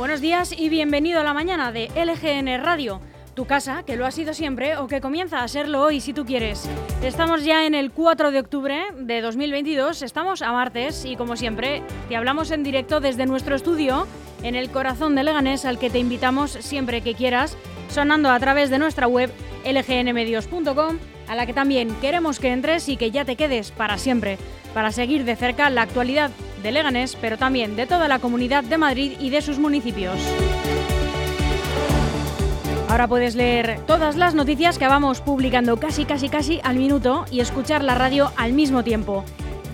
Buenos días y bienvenido a la mañana de LGN Radio, tu casa, que lo ha sido siempre o que comienza a serlo hoy si tú quieres. Estamos ya en el 4 de octubre de 2022, estamos a martes y como siempre te hablamos en directo desde nuestro estudio en el corazón de Leganés al que te invitamos siempre que quieras, sonando a través de nuestra web lgnmedios.com, a la que también queremos que entres y que ya te quedes para siempre, para seguir de cerca la actualidad de Leganés, pero también de toda la comunidad de Madrid y de sus municipios. Ahora puedes leer todas las noticias que vamos publicando casi casi casi al minuto y escuchar la radio al mismo tiempo.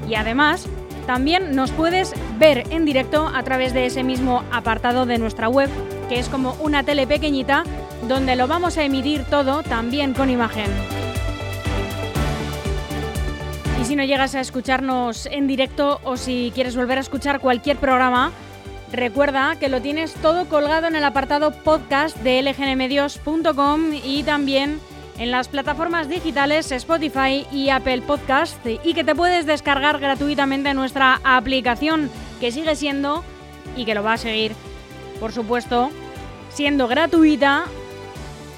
Y además, también nos puedes ver en directo a través de ese mismo apartado de nuestra web, que es como una tele pequeñita donde lo vamos a emitir todo también con imagen. Si no llegas a escucharnos en directo o si quieres volver a escuchar cualquier programa, recuerda que lo tienes todo colgado en el apartado podcast de lgnmedios.com y también en las plataformas digitales Spotify y Apple Podcast y que te puedes descargar gratuitamente nuestra aplicación que sigue siendo y que lo va a seguir, por supuesto, siendo gratuita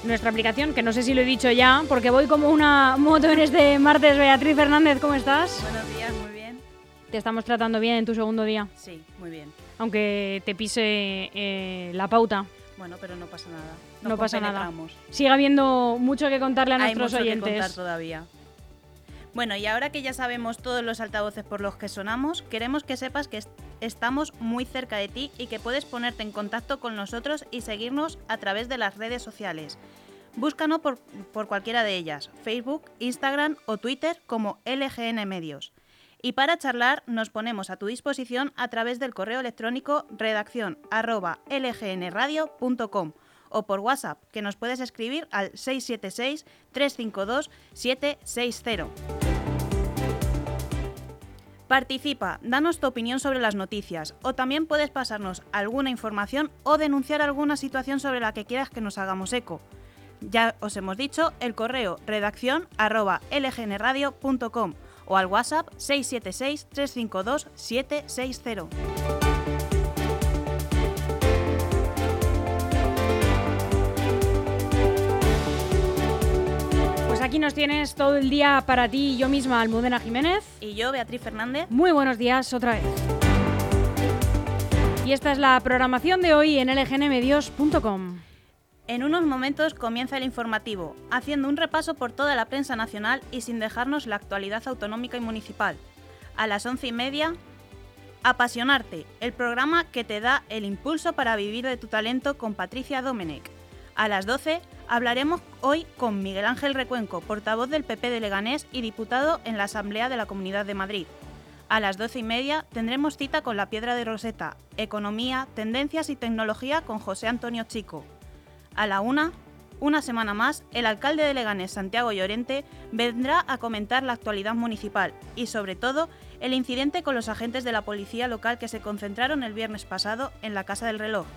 nuestra aplicación, que no sé si lo he dicho ya, porque voy como una moto en este martes. Beatriz Fernández, ¿cómo estás? Buenos días, muy bien. ¿Te estamos tratando bien en tu segundo día? Sí, muy bien. Aunque te pise eh, la pauta. Bueno, pero no pasa nada. no pasa nada. Sigue habiendo mucho que contarle a nuestros Hay mucho oyentes. Que contar todavía. Bueno, y ahora que ya sabemos todos los altavoces por los que sonamos, queremos que sepas que estamos muy cerca de ti y que puedes ponerte en contacto con nosotros y seguirnos a través de las redes sociales. Búscanos por, cualquiera de ellas, Facebook, Instagram o Twitter como LGN Medios. Y para charlar nos ponemos a tu disposición a través del correo electrónico redacción lgnradio.com o por WhatsApp, que nos puedes escribir al 676-352-760. Participa, danos tu opinión sobre las noticias o también puedes pasarnos alguna información o denunciar alguna situación sobre la que quieras que nos hagamos eco. Ya os hemos dicho el correo redacción arroba lgnradio.com o al WhatsApp 676-352-760. Pues aquí nos tienes todo el día para ti y yo misma, Almudena Jiménez. Y yo, Beatriz Fernández. Muy buenos días otra vez. Y esta es la programación de hoy en lgnmedios.com. En unos momentos comienza el informativo, haciendo un repaso por toda la prensa nacional y sin dejarnos la actualidad autonómica y municipal. A las once y media, Apasionarte, el programa que te da el impulso para vivir de tu talento con Patricia Domenech. A las 12 hablaremos hoy con Miguel Ángel Recuenco, portavoz del PP de Leganés y diputado en la Asamblea de la Comunidad de Madrid. A las 12 y media tendremos cita con la Piedra de Roseta, Economía, Tendencias y Tecnología con José Antonio Chico. A la una, una semana más, el alcalde de Leganés, Santiago Llorente, vendrá a comentar la actualidad municipal y, sobre todo, el incidente con los agentes de la policía local que se concentraron el viernes pasado en la Casa del Reloj.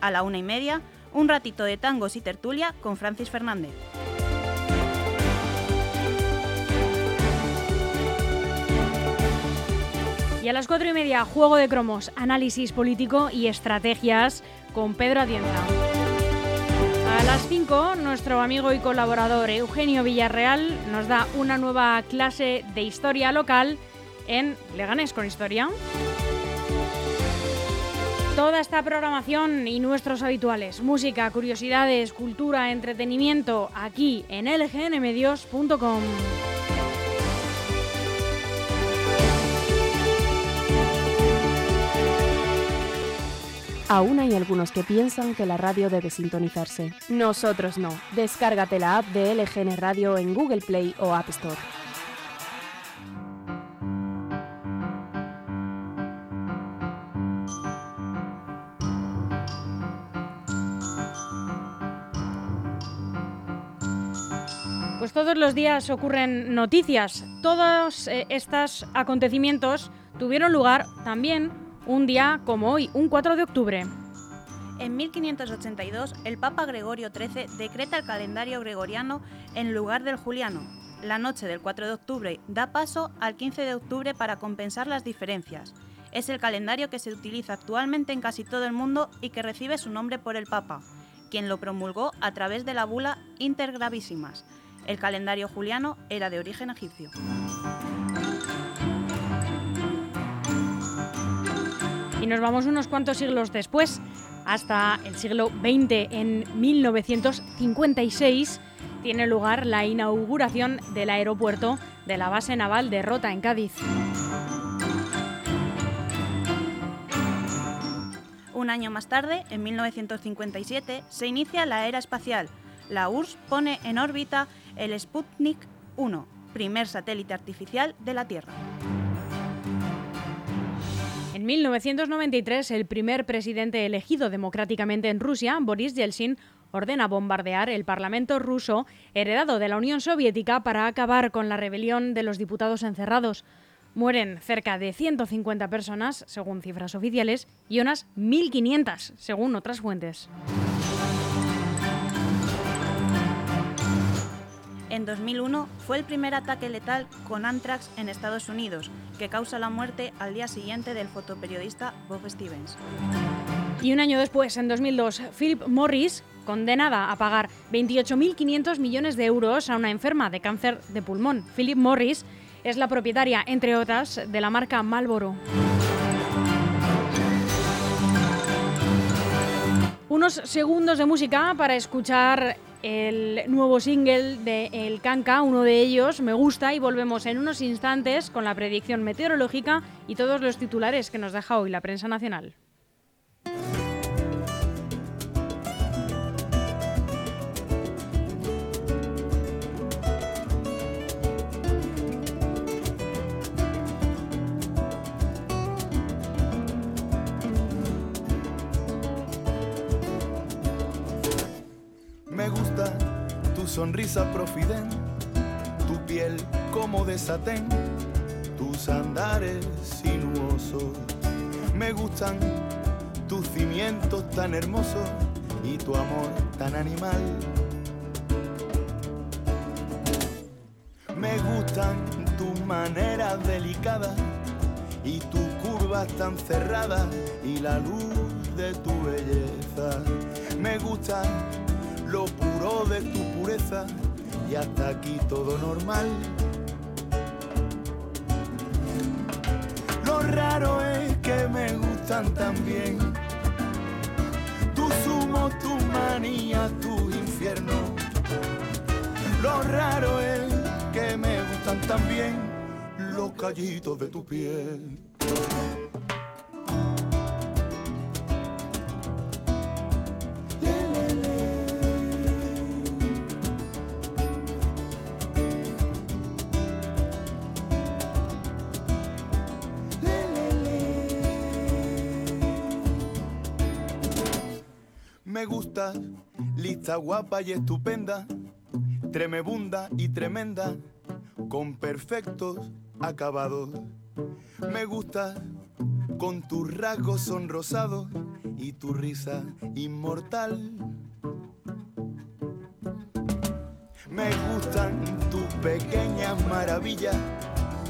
A la una y media, un ratito de tangos y tertulia con Francis Fernández. Y a las cuatro y media, juego de cromos, análisis político y estrategias con Pedro Atienza. A las 5, nuestro amigo y colaborador Eugenio Villarreal nos da una nueva clase de historia local en Leganés con Historia. Toda esta programación y nuestros habituales, música, curiosidades, cultura, entretenimiento, aquí en lgnmedios.com. Aún hay algunos que piensan que la radio debe sintonizarse. Nosotros no. Descárgate la app de LGN Radio en Google Play o App Store. Pues todos los días ocurren noticias. Todos eh, estos acontecimientos tuvieron lugar también un día como hoy, un 4 de octubre. En 1582, el Papa Gregorio XIII decreta el calendario gregoriano en lugar del juliano. La noche del 4 de octubre da paso al 15 de octubre para compensar las diferencias. Es el calendario que se utiliza actualmente en casi todo el mundo y que recibe su nombre por el Papa, quien lo promulgó a través de la bula Intergravísimas. El calendario juliano era de origen egipcio. Y nos vamos unos cuantos siglos después, hasta el siglo XX, en 1956, tiene lugar la inauguración del aeropuerto de la base naval de Rota, en Cádiz. Un año más tarde, en 1957, se inicia la era espacial. La URSS pone en órbita el Sputnik 1, primer satélite artificial de la Tierra. En 1993, el primer presidente elegido democráticamente en Rusia, Boris Yeltsin, ordena bombardear el Parlamento ruso, heredado de la Unión Soviética, para acabar con la rebelión de los diputados encerrados. Mueren cerca de 150 personas, según cifras oficiales, y unas 1.500, según otras fuentes. En 2001 fue el primer ataque letal con anthrax en Estados Unidos, que causa la muerte al día siguiente del fotoperiodista Bob Stevens. Y un año después, en 2002, Philip Morris, condenada a pagar 28.500 millones de euros a una enferma de cáncer de pulmón. Philip Morris es la propietaria, entre otras, de la marca Marlboro. Unos segundos de música para escuchar el nuevo single de El Canca, uno de ellos, me gusta y volvemos en unos instantes con la predicción meteorológica y todos los titulares que nos deja hoy la prensa nacional. Gusta tu sonrisa profiden, tu piel como de satén, tus andares sinuosos. Me gustan tus cimientos tan hermosos y tu amor tan animal. Me gustan tus maneras delicadas y tus curvas tan cerradas y la luz de tu belleza. Me gusta lo puro de tu pureza y hasta aquí todo normal. Lo raro es que me gustan también tus humos, tus manías, tus infiernos. Lo raro es que me gustan también los callitos de tu piel. Lista guapa y estupenda, tremebunda y tremenda, con perfectos acabados. Me gusta con tus rasgos sonrosados y tu risa inmortal. Me gustan tus pequeñas maravillas,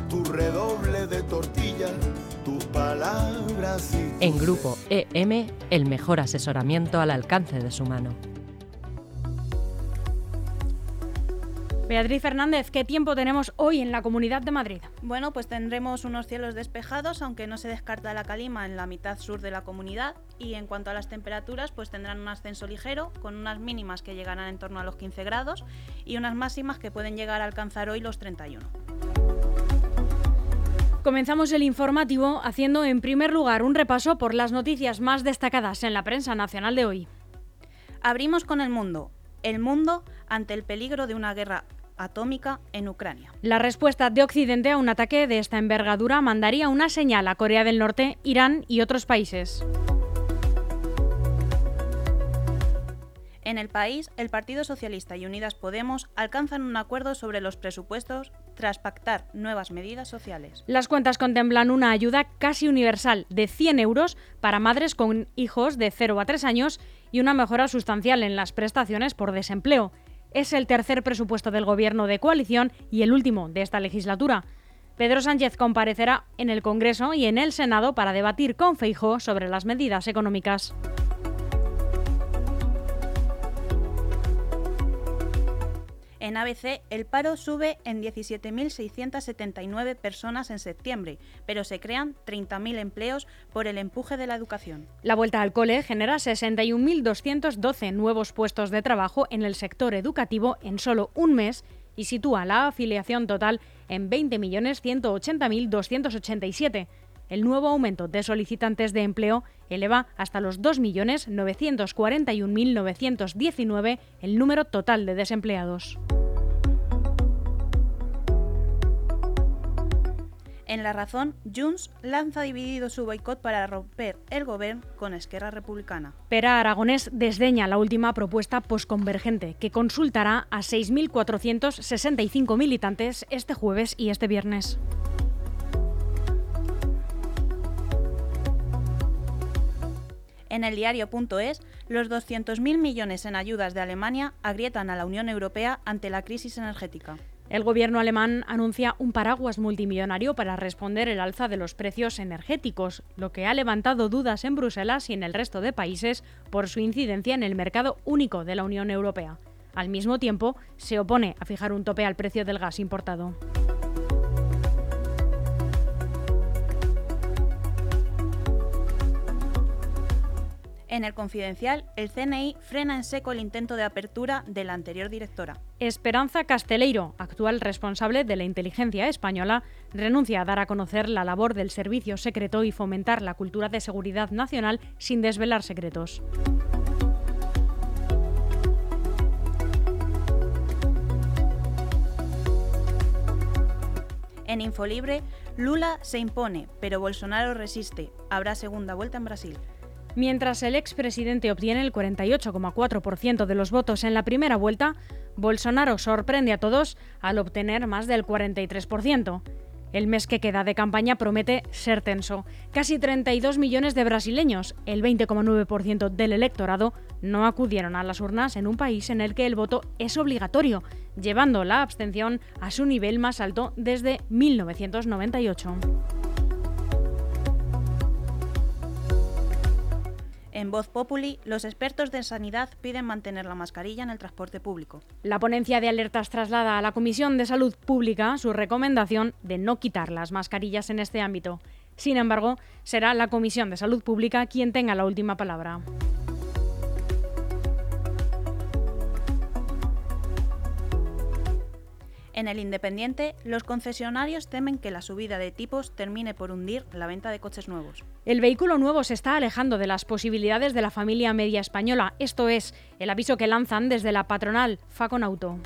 tu redoble de tortilla, tus palabras y En Grupo EM, el mejor asesoramiento al alcance de su mano. Beatriz Fernández, ¿qué tiempo tenemos hoy en la Comunidad de Madrid? Bueno, pues tendremos unos cielos despejados, aunque no se descarta la calima en la mitad sur de la comunidad. Y en cuanto a las temperaturas, pues tendrán un ascenso ligero, con unas mínimas que llegarán en torno a los 15 grados y unas máximas que pueden llegar a alcanzar hoy los 31. Comenzamos el informativo haciendo en primer lugar un repaso por las noticias más destacadas en la prensa nacional de hoy. Abrimos con el mundo. El mundo ante el peligro de una guerra atómica en Ucrania. La respuesta de Occidente a un ataque de esta envergadura mandaría una señal a Corea del Norte, Irán y otros países. En el país, el Partido Socialista y Unidas Podemos alcanzan un acuerdo sobre los presupuestos tras pactar nuevas medidas sociales. Las cuentas contemplan una ayuda casi universal de 100 euros para madres con hijos de 0 a 3 años y una mejora sustancial en las prestaciones por desempleo. Es el tercer presupuesto del gobierno de coalición y el último de esta legislatura. Pedro Sánchez comparecerá en el Congreso y en el Senado para debatir con Feijó sobre las medidas económicas. En ABC, el paro sube en 17.679 personas en septiembre, pero se crean 30.000 empleos por el empuje de la educación. La vuelta al cole genera 61.212 nuevos puestos de trabajo en el sector educativo en solo un mes y sitúa la afiliación total en 20.180.287. El nuevo aumento de solicitantes de empleo eleva hasta los 2.941.919 el número total de desempleados. En La Razón, Junts lanza dividido su boicot para romper el gobierno con Esquerra Republicana. Pera Aragonés desdeña la última propuesta posconvergente, que consultará a 6.465 militantes este jueves y este viernes. En el diario.es, los 200.000 millones en ayudas de Alemania agrietan a la Unión Europea ante la crisis energética. El gobierno alemán anuncia un paraguas multimillonario para responder el alza de los precios energéticos, lo que ha levantado dudas en Bruselas y en el resto de países por su incidencia en el mercado único de la Unión Europea. Al mismo tiempo, se opone a fijar un tope al precio del gas importado. En el confidencial, el CNI frena en seco el intento de apertura de la anterior directora. Esperanza Casteleiro, actual responsable de la inteligencia española, renuncia a dar a conocer la labor del servicio secreto y fomentar la cultura de seguridad nacional sin desvelar secretos. En Infolibre, Lula se impone, pero Bolsonaro resiste. Habrá segunda vuelta en Brasil. Mientras el expresidente obtiene el 48,4% de los votos en la primera vuelta, Bolsonaro sorprende a todos al obtener más del 43%. El mes que queda de campaña promete ser tenso. Casi 32 millones de brasileños, el 20,9% del electorado, no acudieron a las urnas en un país en el que el voto es obligatorio, llevando la abstención a su nivel más alto desde 1998. En Voz Populi, los expertos de sanidad piden mantener la mascarilla en el transporte público. La ponencia de alertas traslada a la Comisión de Salud Pública su recomendación de no quitar las mascarillas en este ámbito. Sin embargo, será la Comisión de Salud Pública quien tenga la última palabra. En el Independiente, los concesionarios temen que la subida de tipos termine por hundir la venta de coches nuevos. El vehículo nuevo se está alejando de las posibilidades de la familia media española. Esto es el aviso que lanzan desde la patronal Facon Auto.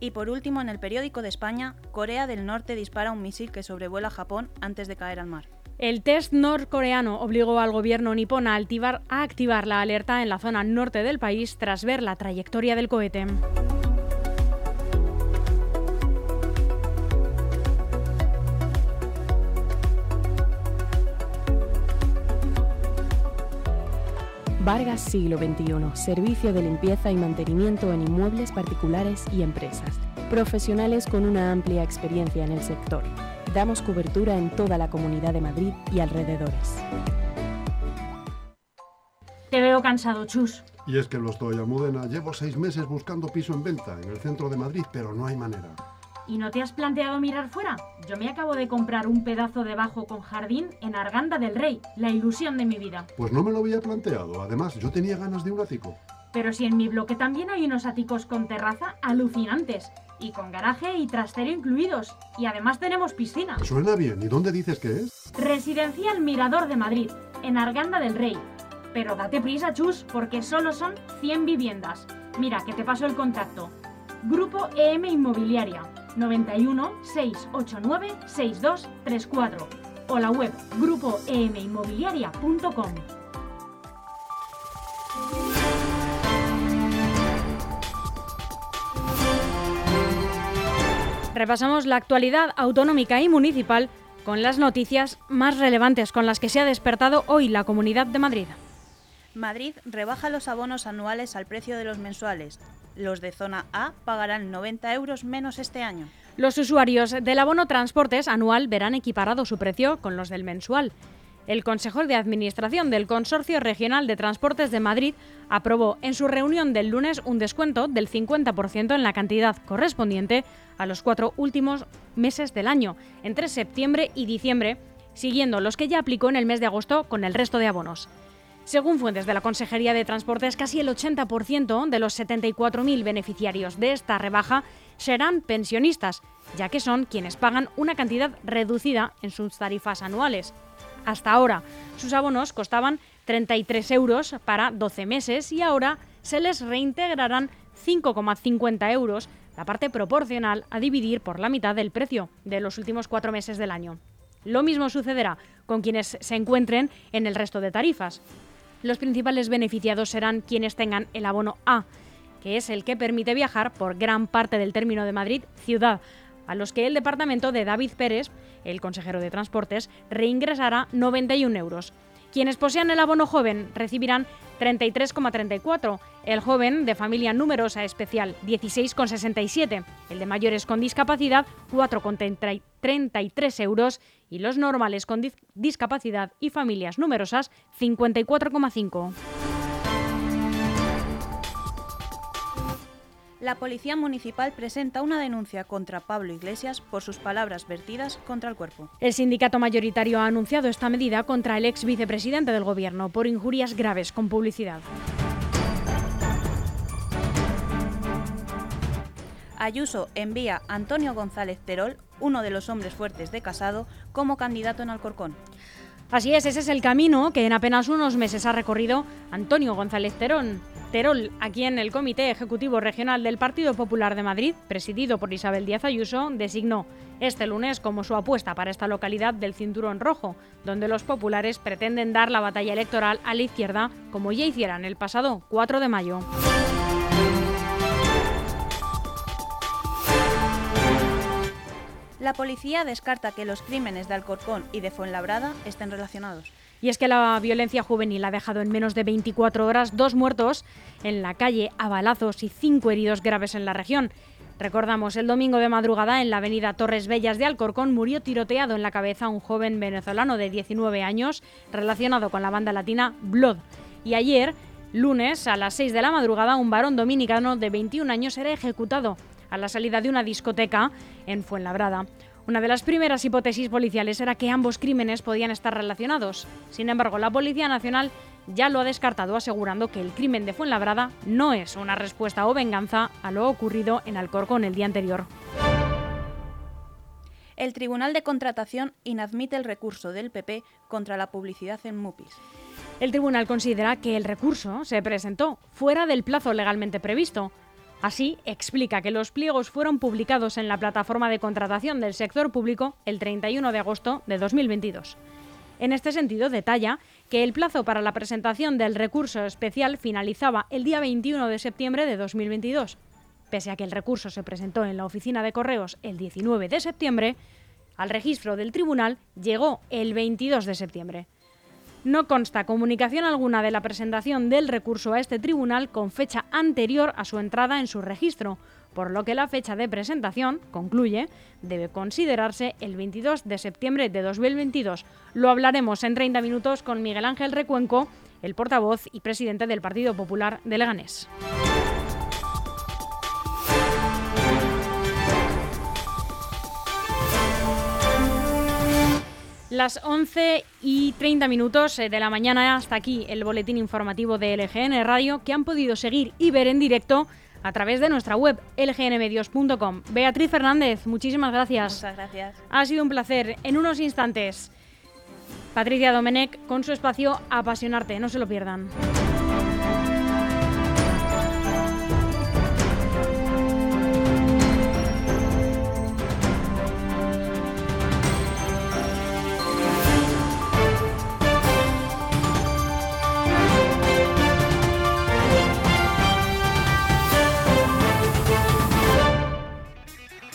Y por último, en el periódico de España, Corea del Norte dispara un misil que sobrevuela Japón antes de caer al mar. El test norcoreano obligó al gobierno nipón a activar, a activar la alerta en la zona norte del país tras ver la trayectoria del cohete. Vargas Siglo XXI, servicio de limpieza y mantenimiento en inmuebles particulares y empresas. Profesionales con una amplia experiencia en el sector. Damos cobertura en toda la Comunidad de Madrid y alrededores. Te veo cansado, Chus. Y es que lo estoy, Almudena. Llevo seis meses buscando piso en venta en el centro de Madrid, pero no hay manera. ¿Y no te has planteado mirar fuera? Yo me acabo de comprar un pedazo de bajo con jardín en Arganda del Rey, la ilusión de mi vida. Pues no me lo había planteado. Además, yo tenía ganas de un ático. Pero si en mi bloque también hay unos áticos con terraza alucinantes. Y con garaje y trastero incluidos. Y además tenemos piscina. Suena bien. ¿Y dónde dices que es? Residencial Mirador de Madrid, en Arganda del Rey. Pero date prisa, chus, porque solo son 100 viviendas. Mira, que te paso el contacto. Grupo EM Inmobiliaria, 91 689 6234 o la web grupoeminmobiliaria.com. Repasamos la actualidad autonómica y municipal con las noticias más relevantes con las que se ha despertado hoy la Comunidad de Madrid. Madrid rebaja los abonos anuales al precio de los mensuales. Los de zona A pagarán 90 euros menos este año. Los usuarios del abono transportes anual verán equiparado su precio con los del mensual. El Consejo de Administración del Consorcio Regional de Transportes de Madrid aprobó en su reunión del lunes un descuento del 50% en la cantidad correspondiente a los cuatro últimos meses del año, entre septiembre y diciembre, siguiendo los que ya aplicó en el mes de agosto con el resto de abonos. Según fuentes de la Consejería de Transportes, casi el 80% de los 74.000 beneficiarios de esta rebaja serán pensionistas, ya que son quienes pagan una cantidad reducida en sus tarifas anuales. Hasta ahora, sus abonos costaban 33 euros para 12 meses y ahora se les reintegrarán 5,50 euros, la parte proporcional a dividir por la mitad del precio de los últimos cuatro meses del año. Lo mismo sucederá con quienes se encuentren en el resto de tarifas. Los principales beneficiados serán quienes tengan el abono A, que es el que permite viajar por gran parte del término de Madrid ciudad, a los que el departamento de David Pérez, el consejero de Transportes, reingresará 91 euros. Quienes posean el abono joven recibirán 33,34, el joven de familia numerosa especial 16,67, el de mayores con discapacidad 4,33 euros y los normales con discapacidad y familias numerosas 54,5. La Policía Municipal presenta una denuncia contra Pablo Iglesias por sus palabras vertidas contra el cuerpo. El sindicato mayoritario ha anunciado esta medida contra el ex vicepresidente del Gobierno por injurias graves con publicidad. Ayuso envía a Antonio González Terol, uno de los hombres fuertes de Casado, como candidato en Alcorcón. Así es, ese es el camino que en apenas unos meses ha recorrido Antonio González Terón. Terol, aquí en el Comité Ejecutivo Regional del Partido Popular de Madrid, presidido por Isabel Díaz Ayuso, designó este lunes como su apuesta para esta localidad del Cinturón Rojo, donde los populares pretenden dar la batalla electoral a la izquierda, como ya hicieran el pasado 4 de mayo. La policía descarta que los crímenes de Alcorcón y de Fuenlabrada estén relacionados. Y es que la violencia juvenil ha dejado en menos de 24 horas dos muertos en la calle a balazos y cinco heridos graves en la región. Recordamos, el domingo de madrugada en la avenida Torres Bellas de Alcorcón murió tiroteado en la cabeza un joven venezolano de 19 años relacionado con la banda latina Blood. Y ayer, lunes, a las 6 de la madrugada, un varón dominicano de 21 años era ejecutado a la salida de una discoteca en Fuenlabrada. Una de las primeras hipótesis policiales era que ambos crímenes podían estar relacionados. Sin embargo, la Policía Nacional ya lo ha descartado asegurando que el crimen de Fuenlabrada no es una respuesta o venganza a lo ocurrido en Alcorcón el día anterior. El Tribunal de Contratación inadmite el recurso del PP contra la publicidad en MUPIS. El tribunal considera que el recurso se presentó fuera del plazo legalmente previsto, Así, explica que los pliegos fueron publicados en la plataforma de contratación del sector público el 31 de agosto de 2022. En este sentido, detalla que el plazo para la presentación del recurso especial finalizaba el día 21 de septiembre de 2022. Pese a que el recurso se presentó en la oficina de correos el 19 de septiembre, al registro del tribunal llegó el 22 de septiembre. No consta comunicación alguna de la presentación del recurso a este tribunal con fecha anterior a su entrada en su registro, por lo que la fecha de presentación, concluye, debe considerarse el 22 de septiembre de 2022. Lo hablaremos en 30 minutos con Miguel Ángel Recuenco, el portavoz y presidente del Partido Popular de Leganés. Las 11 y 30 minutos eh, de la mañana hasta aquí el boletín informativo de LGN Radio que han podido seguir y ver en directo a través de nuestra web lgnmedios.com. Beatriz Fernández, muchísimas gracias. Muchas gracias. Ha sido un placer. En unos instantes, Patricia Domenech con su espacio Apasionarte. No se lo pierdan.